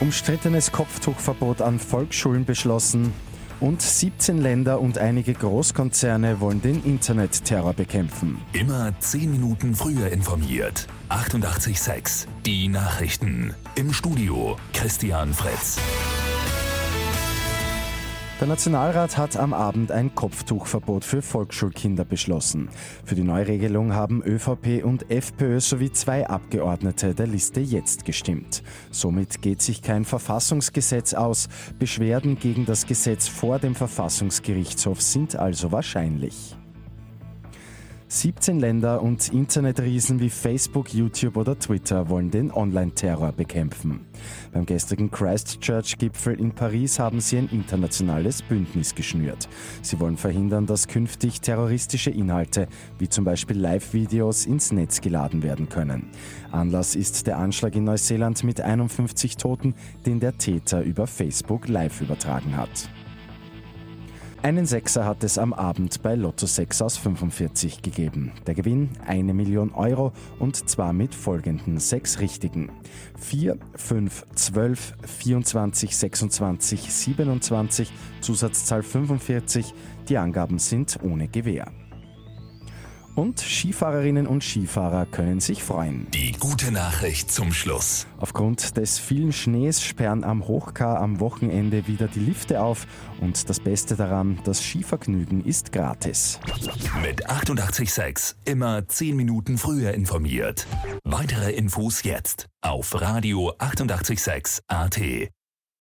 Umstrittenes Kopftuchverbot an Volksschulen beschlossen. Und 17 Länder und einige Großkonzerne wollen den Internetterror bekämpfen. Immer 10 Minuten früher informiert. 88.6 Die Nachrichten. Im Studio Christian Fritz. Der Nationalrat hat am Abend ein Kopftuchverbot für Volksschulkinder beschlossen. Für die Neuregelung haben ÖVP und FPÖ sowie zwei Abgeordnete der Liste jetzt gestimmt. Somit geht sich kein Verfassungsgesetz aus. Beschwerden gegen das Gesetz vor dem Verfassungsgerichtshof sind also wahrscheinlich. 17 Länder und Internetriesen wie Facebook, YouTube oder Twitter wollen den Online-Terror bekämpfen. Beim gestrigen Christchurch-Gipfel in Paris haben sie ein internationales Bündnis geschnürt. Sie wollen verhindern, dass künftig terroristische Inhalte, wie zum Beispiel Live-Videos, ins Netz geladen werden können. Anlass ist der Anschlag in Neuseeland mit 51 Toten, den der Täter über Facebook live übertragen hat. Einen Sechser hat es am Abend bei Lotto 6 aus 45 gegeben. Der Gewinn eine Million Euro und zwar mit folgenden sechs Richtigen. 4, 5, 12, 24, 26, 27, Zusatzzahl 45. Die Angaben sind ohne Gewähr. Und Skifahrerinnen und Skifahrer können sich freuen. Die gute Nachricht zum Schluss. Aufgrund des vielen Schnees sperren am Hochkar am Wochenende wieder die Lifte auf und das Beste daran, das Skivergnügen ist gratis. Mit 886 immer 10 Minuten früher informiert. Weitere Infos jetzt auf Radio 886 AT.